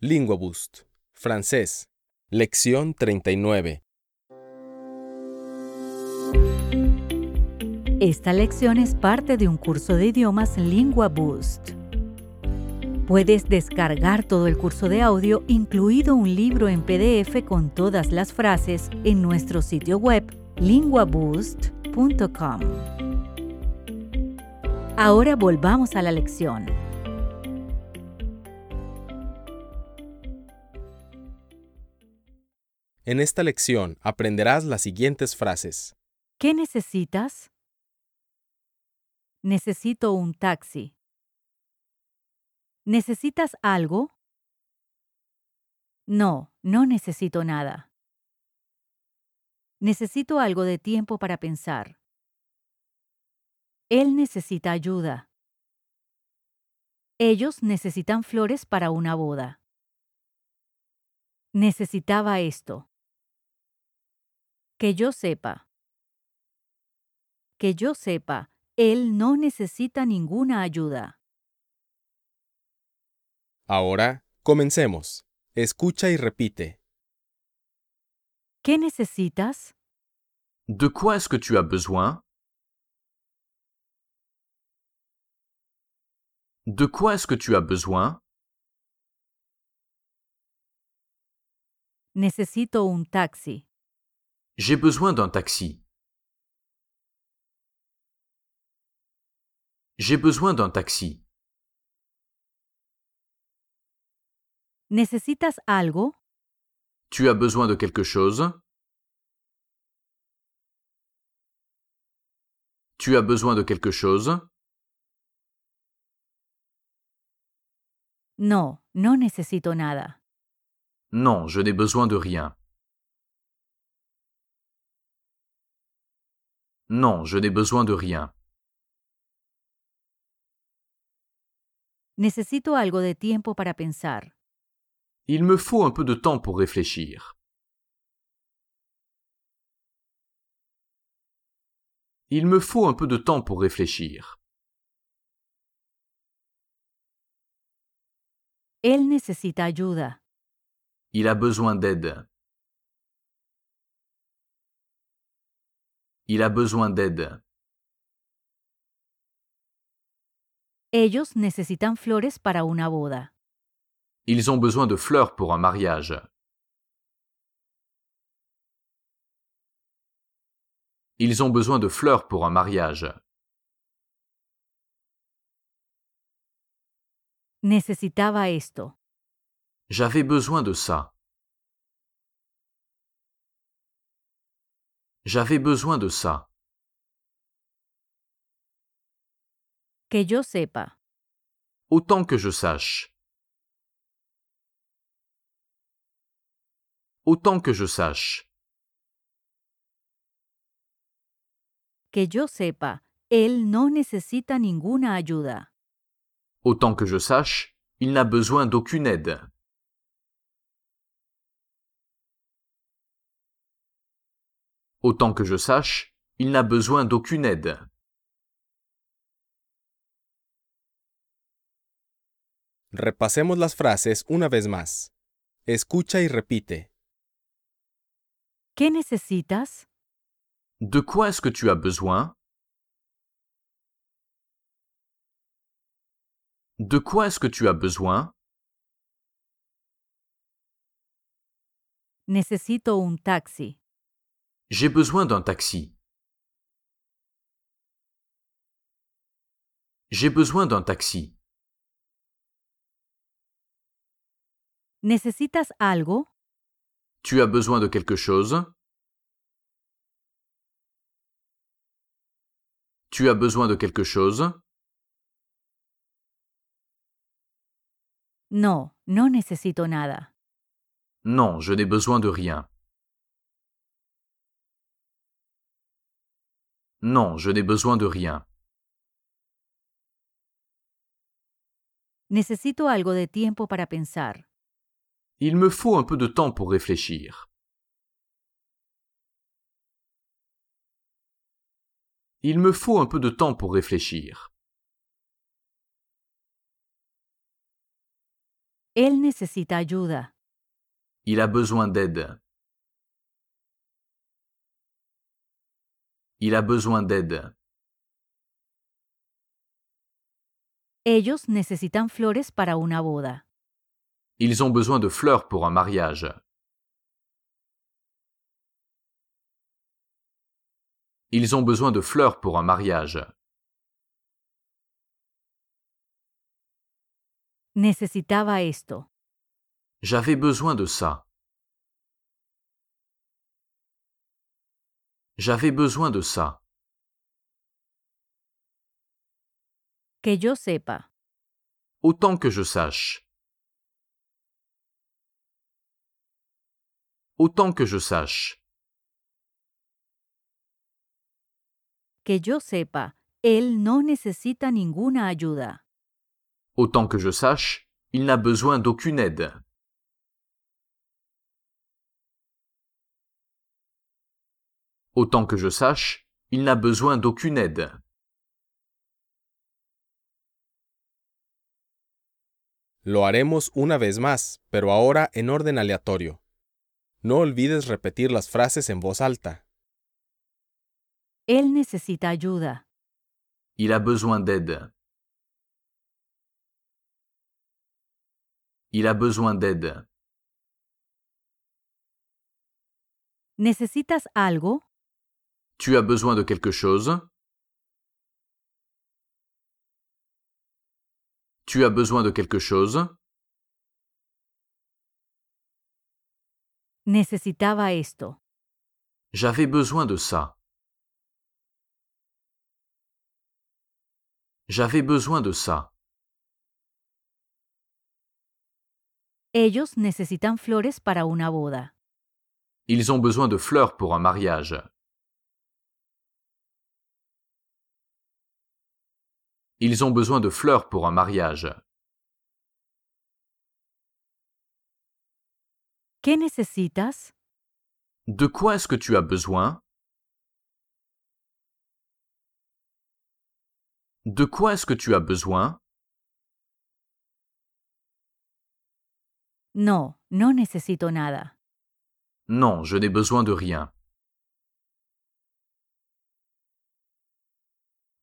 LinguaBoost. Francés. Lección 39. Esta lección es parte de un curso de idiomas Lingua Boost. Puedes descargar todo el curso de audio, incluido un libro en PDF con todas las frases, en nuestro sitio web linguaboost.com. Ahora volvamos a la lección. En esta lección aprenderás las siguientes frases. ¿Qué necesitas? Necesito un taxi. ¿Necesitas algo? No, no necesito nada. Necesito algo de tiempo para pensar. Él necesita ayuda. Ellos necesitan flores para una boda. Necesitaba esto. Que yo sepa. Que yo sepa, él no necesita ninguna ayuda. Ahora, comencemos. Escucha y repite. ¿Qué necesitas? De quoi est-ce que tu as besoin De quoi est-ce que tu as besoin Necesito un taxi. J'ai besoin d'un taxi. J'ai besoin d'un taxi. ¿Necesitas algo? Tu as besoin de quelque chose? Tu as besoin de quelque chose? No, no necesito nada. Non, je n'ai besoin de rien. Non, je n'ai besoin de rien. Necesito algo de tiempo para pensar. Il me faut un peu de temps pour réfléchir. Il me faut un peu de temps pour réfléchir. Él necesita ayuda. Il a besoin d'aide. Il a besoin d'aide. Ellos necesitan flores para una boda. Ils ont besoin de fleurs pour un mariage. Ils ont besoin de fleurs pour un mariage. Necesitaba esto. J'avais besoin de ça. J'avais besoin de ça. Que yo sepa. Autant que je sache. Autant que je sache. Que yo sepa. Él no necesita ninguna ayuda. Autant que je sache, il n'a besoin d'aucune aide. Autant que je sache, il n'a besoin d'aucune aide. Repasemos las frases una vez más. Escucha y repite. ¿Qué necesitas? De quoi est-ce que tu as besoin? De quoi est-ce que tu as besoin? Necesito un taxi. J'ai besoin d'un taxi. J'ai besoin d'un taxi. ¿Necesitas algo? Tu as besoin de quelque chose? Tu as besoin de quelque chose? No, no necesito nada. Non, je n'ai besoin de rien. Non, je n'ai besoin de rien. Necesito algo de tiempo para pensar. Il me faut un peu de temps pour réfléchir. Il me faut un peu de temps pour réfléchir. Él necesita ayuda. Il a besoin d'aide. Il a besoin d'aide. Ellos necesitan flores para una boda. Ils ont besoin de fleurs pour un mariage. Ils ont besoin de fleurs pour un mariage. Necesitaba esto. J'avais besoin de ça. J'avais besoin de ça. Que yo sepa. Autant que je sache. Autant que je sache. Que yo sepa. Él no necesita ninguna ayuda. Autant que je sache, il n'a besoin d'aucune aide. Autant que je sache, il n'a besoin d'aucune aide. Lo haremos una vez más, pero ahora en orden aleatorio. No olvides repetir las frases en voz alta. Él necesita ayuda. Il a besoin d'aide. Il a besoin d'aide. ¿Necesitas algo? Tu as besoin de quelque chose? Tu as besoin de quelque chose? Necesitaba esto. J'avais besoin de ça. J'avais besoin de ça. Ellos necesitan flores para una boda. Ils ont besoin de fleurs pour un mariage. Ils ont besoin de fleurs pour un mariage. ¿Qué necesitas? De quoi est-ce que tu as besoin? De quoi est-ce que tu as besoin? No, no necesito nada. Non, je n'ai besoin de rien.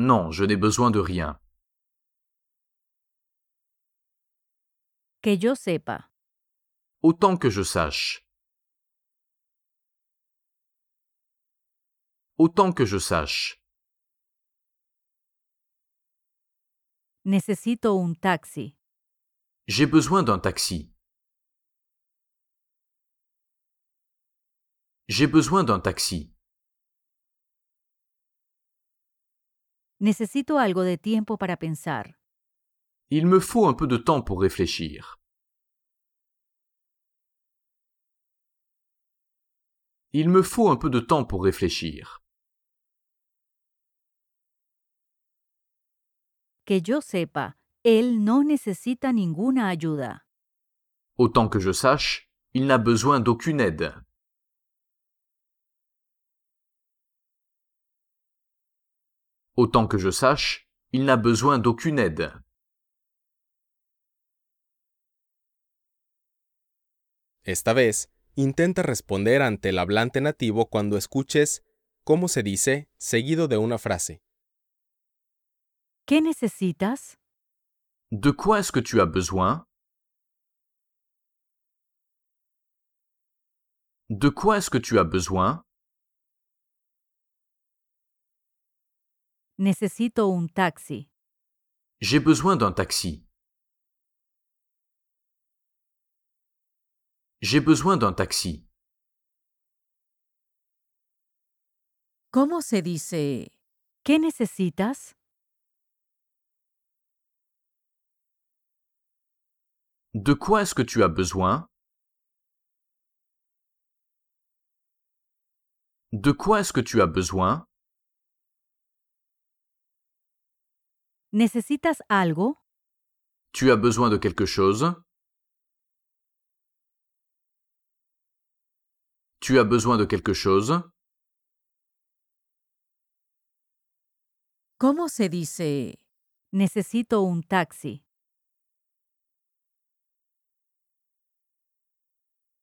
Non, je n'ai besoin de rien. Que yo sepa. Autant que je sache. Autant que je sache. Necesito un taxi. J'ai besoin d'un taxi. J'ai besoin d'un taxi. Necesito algo de tiempo para pensar. Il me faut un peu de temps pour réfléchir. Il me faut un peu de temps pour réfléchir. Que yo sepa, él no necesita ninguna ayuda. Autant que je sache, il n'a besoin d'aucune aide. Autant que je sache, il n'a besoin d'aucune aide. Esta vez, intenta responder ante el hablante nativo cuando escuches cómo se dice seguido de una frase. ¿Qué necesitas? De quoi est-ce que tu as besoin? De quoi est-ce que tu as besoin? Necesito un taxi. J'ai besoin d'un taxi. J'ai besoin d'un taxi. ¿Cómo se dice? ¿Qué necesitas? De quoi est-ce que tu as besoin? De quoi est-ce que tu as besoin? ¿Necesitas algo? Tu as besoin de quelque chose? Tu as besoin de quelque chose? ¿Cómo se dice? Necesito un taxi.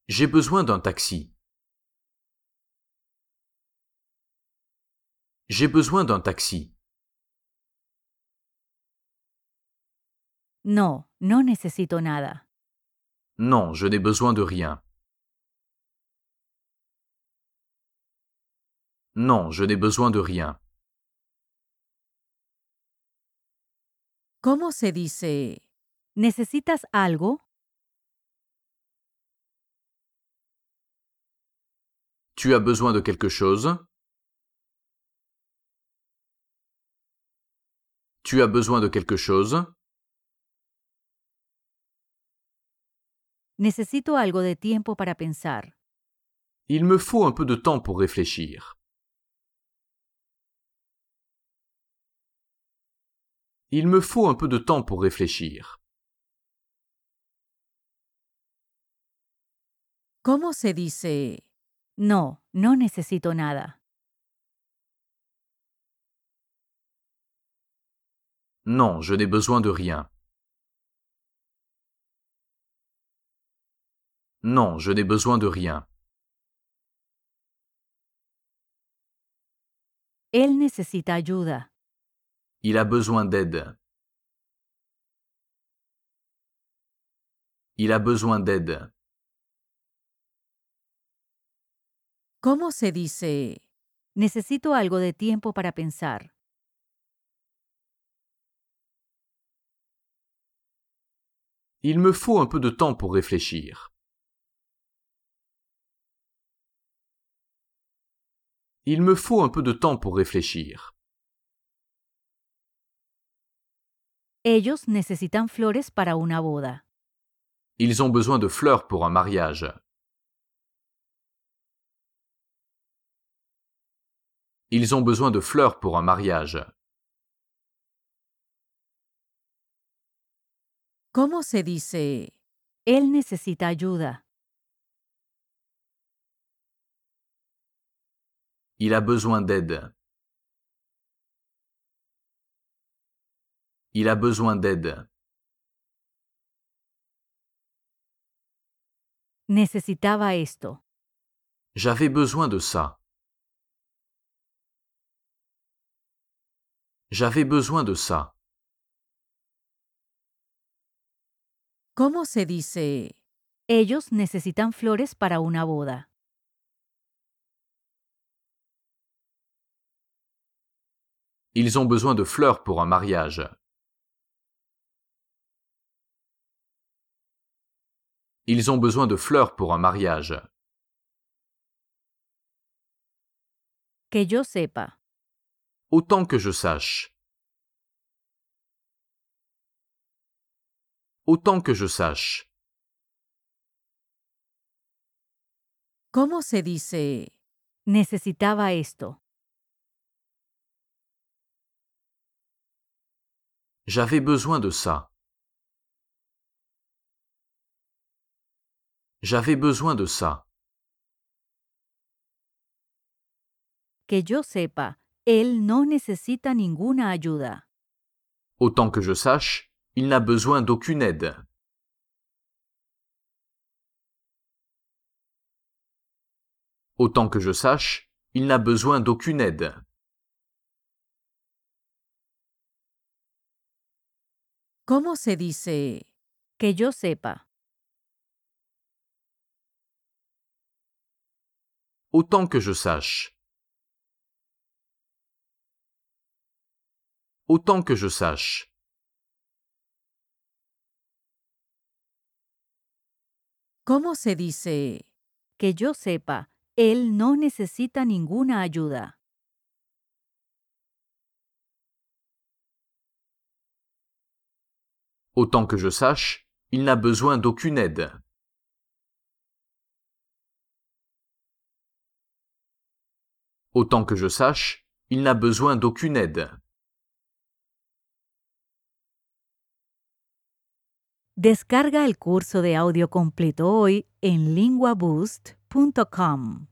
J'ai besoin d'un taxi. J'ai besoin d'un taxi. No, no necesito nada. Non, je n'ai besoin de rien. Non, je n'ai besoin de rien. ¿Cómo se dice? ¿Necesitas algo? Tu as besoin de quelque chose? Tu as besoin de quelque chose? Necesito algo de tiempo para pensar. Il me faut un peu de temps pour réfléchir. Il me faut un peu de temps pour réfléchir. ¿Cómo se dice? No, no necesito nada. Non, je n'ai besoin de rien. Non, je n'ai besoin de rien. Él necesita ayuda. Il a besoin d'aide. Il a besoin d'aide. ¿Cómo se dice? Necesito algo de tiempo para pensar. Il me faut un peu de temps pour réfléchir. Il me faut un peu de temps pour réfléchir. Ellos necesitan flores para una boda. Ils ont besoin de fleurs pour un mariage. Ils ont besoin de fleurs pour un mariage. ¿Cómo se dice? Él necesita ayuda. Il a besoin d'aide. Il a besoin d'aide. Necesitaba esto. J'avais besoin de ça. J'avais besoin de ça. ¿Cómo se dice? Ellos necesitan flores para una boda. Ils ont besoin de fleurs pour un mariage. Ils ont besoin de fleurs pour un mariage. Que yo sepa. Autant que je sache. Autant que je sache. ¿Cómo se dice? Necesitaba esto? J'avais besoin de ça. J'avais besoin de ça. Que yo sepa, él no necesita ninguna ayuda. Autant que je sache, il n'a besoin d'aucune aide. Autant que je sache, il n'a besoin d'aucune aide. ¿Cómo se dice? Que yo sepa. Autant que je sache. Autant que je sache. ¿Cómo se dice? Que yo sepa, él no necesita ninguna ayuda. Autant que je sache, il n'a besoin d'aucune aide. Autant que je sache, il n'a besoin d'aucune aide. Descarga el curso de audio completo hoy en linguaboost.com.